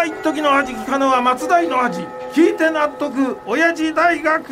は一時の味聞かぬは松代の味聞いて納得親父大学。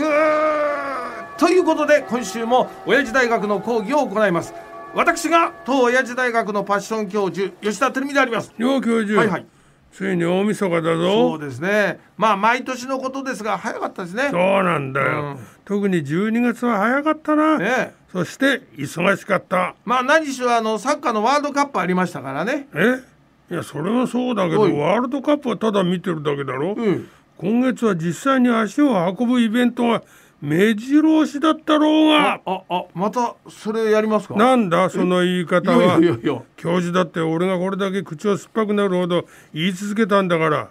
ということで今週も親父大学の講義を行います。私が当親父大学のパッション教授吉田照美であります。よう教授、はいはい。ついに大晦日だぞ。そうですね。まあ毎年のことですが早かったですね。そうなんだよ、うん。特に12月は早かったな、ね。そして忙しかった。まあ何しろあのサッカーのワールドカップありましたからね。え？いやそれはそうだけどおい。ワールドカップはただ見てるだけだろ、うん。今月は実際に足を運ぶイベントが目白押しだったろうが。ああまたそれやりますか？なんだその言い方は？教授だって俺がこれだけ口を酸っぱくなるほど言い続けたんだから。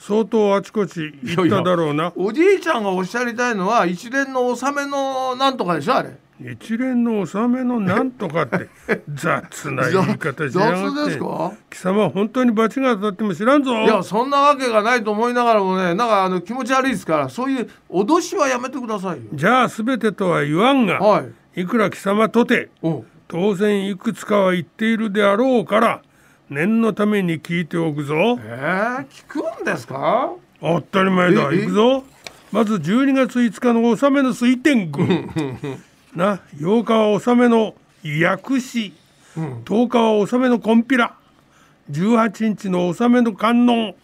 相当あちこち行っただろうな。おじいちゃんがおっしゃりたいのは一連の納めのなんとかでしょあれ一連の納めのなんとかって 雑な言い方しや雑がってですか？貴様は本当に罰が当たっても知らんぞ。いやそんなわけがないと思いながらもねなんかあの気持ち悪いですからそういう脅しはやめてくださいよ。じゃあ全てとは言わんが、はい。いくら貴様とてお当然いくつかは言っているであろうから念のために聞いておくぞ。えー、聞くんですか？当たり前だええ？行くぞ。まず12月5日の納めの水天宮な8日は納めの薬師。10日は納めのコンピラ。18日の納めの観音。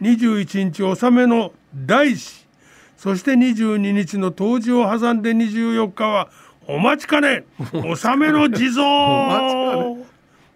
21日納めの大師。そして22日の冬至を挟んで24日はお待ちかね。納めの地蔵。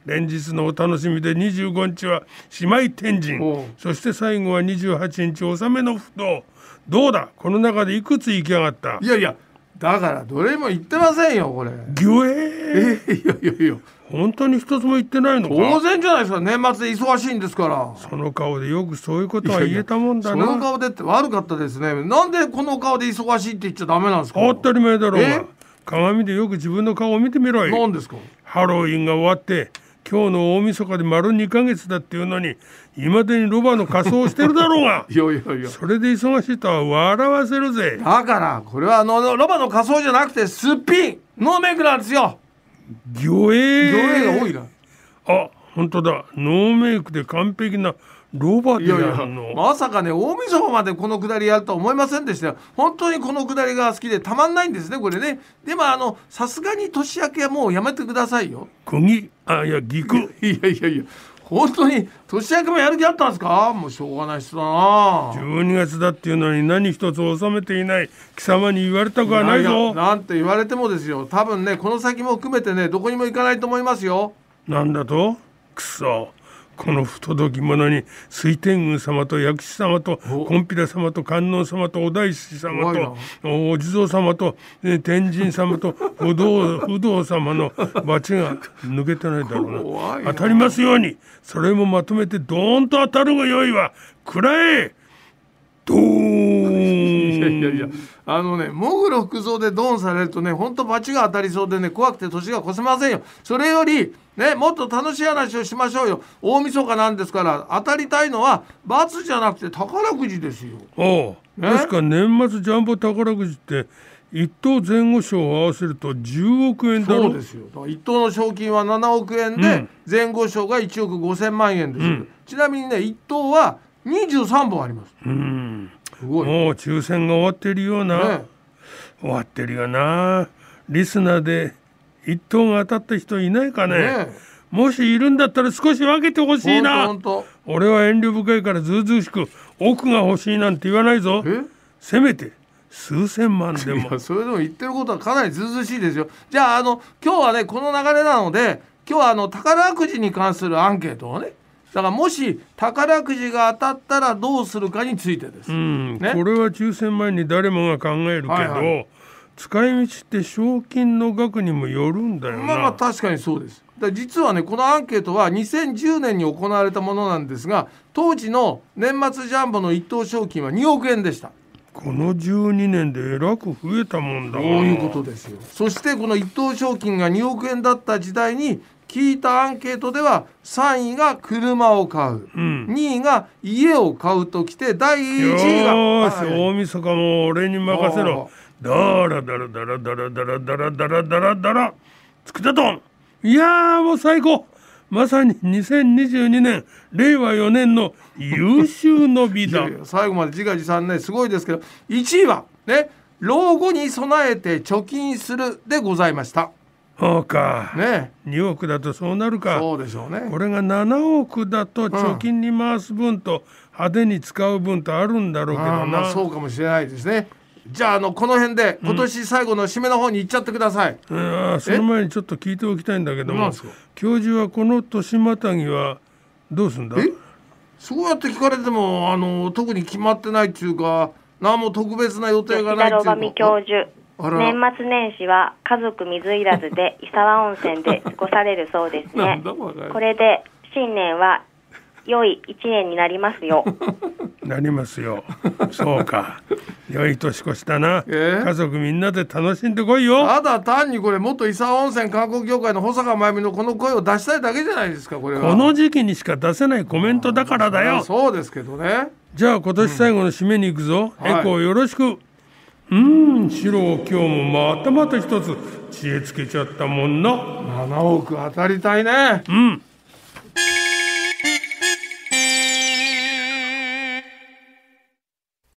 連日のお楽しみで25日は姉妹天神。そして最後は28日納めの不動。どうだ？この中でいくつ行きやがった？いやいやだからどれも言ってませんよこれ。ぎゅえー。えいやいやいや。本当に一つも言ってないの当か然じゃないですか年末で忙しいんですから。その顔でよくそういうことは言えたもんだそのな顔でって悪かったですね。なんでこの顔で忙しいって言っちゃダメなんですか？当たり前だろう鏡でよく自分の顔を見てみろい。何ですか？ハロウィンが終わって今日の大晦日で丸2ヶ月だっていうのにいまだにロバの仮装をしてるだろうが。いやいやいや。それで忙しいとは笑わせるぜ。だからこれはあのロバの仮装じゃなくてすっぴんノーメイクなんですよ。魚影。魚影が多いな。あ本当だ。ノーメイクで完璧なロバでやいやいやるのまさかね大晦日までこのくだりやるとは思いませんでしたよ。本当にこのくだりが好きでたまんないんですねこれね。でもあのさすがに年明けはもうやめてくださいよ。釘あいやギクいやいやいや本当に年明けもやる気あったんですか？もうしょうがない人だな。12月だっていうのに何一つ収めていない貴様に言われたくはないぞ。やなんて言われてもですよ。多分ねこの先も含めてねどこにも行かないと思いますよ。なんだと？くそこの不届き者に水天宮様と薬師様とお。金毘羅様と観音様とお大師様とお地蔵様とえ天神様と 不動不動様の罰が抜けてないだろうな。当たりますように。それもまとめてドーンと当たるがよいわ。くらえ。ドーンいやいやあのねモグロ服装でドンされるとねほんと罰が当たりそうでね怖くて年が越せませんよ。それよりねもっと楽しい話をしましょうよ。大晦日なんですから当たりたいのは罰じゃなくて宝くじですよ。おう。え確か年末ジャンボ宝くじって一等前後賞を合わせると10億円だろ？そうですよ。一等の賞金は7億円で、うん。前後賞が1億5千万円ですよ、ちなみにね一等は23本あります。うんもう抽選が終わってるような、終わってるよな。リスナーで一等が当たった人いないかね。ね。もしいるんだったら少し分けてほしいな。俺は遠慮深いからずうずうしく奥が欲しいなんて言わないぞ。え？せめて数千万で いもやそれでも言ってることはかなりずうずうしいですよ。じゃああの今日はねこの流れなので今日はあの宝くじに関するアンケートをねだからもし宝くじが当たったらどうするかについてです、うん、ね。これは抽選前に誰もが考えるけど、はいは使い道って賞金の額にもよるんだよな、まあまあ確かにそうです。だ実はねこのアンケートは2010年に行われたものなんですが当時の年末ジャンボの一等賞金は2億円でした。この12年でえらく増えたもんだなそういうことですよ。そしてこの一等賞金が2億円だった時代に聞いたアンケートでは3位が車を買う、ん。2位が家を買うときて第1位が。よーし、はい大晦日も俺に任せろ。だらだらだらだらだらだらだらだらだらつくたとん。いやーもう最高。まさに2022年。令和4年の優秀の美だ最後まで自画自賛ね。すごいですけど。1位はね老後に備えて貯金するでございましたそうか、ね。2億だとそうなるか。そうでしょうね。これが7億だと貯金に回す分と派手に使う分とあるんだろうけどな、あーまあそうかもしれないですね。じゃああのこの辺で今年最後の締めの方に行っちゃってください、うんあその前にちょっと聞いておきたいんだけども教授はこの年またぎはどうすんだ？え？そうやって聞かれてもあの特に決まってないっていうか何も特別な予定がないっていうか。教授年末年始は家族水入らずで 伊沢温泉で過ごされるそうですね。これで新年は良い一年になりますよ。なりますよ。そうか。良い年越しだな、え？家族みんなで楽しんでこいよ。ただ単にこれ元伊沢温泉観光協会の保坂真由美のこの声を出したいだけじゃないですかこれは。この時期にしか出せないコメントだからだよ。そうですけどね。じゃあ今年最後の締めに行くぞ、はい。エコーよろしくうーんシロ今日もまたまた一つ知恵つけちゃったもんな。7億当たりたいね。うん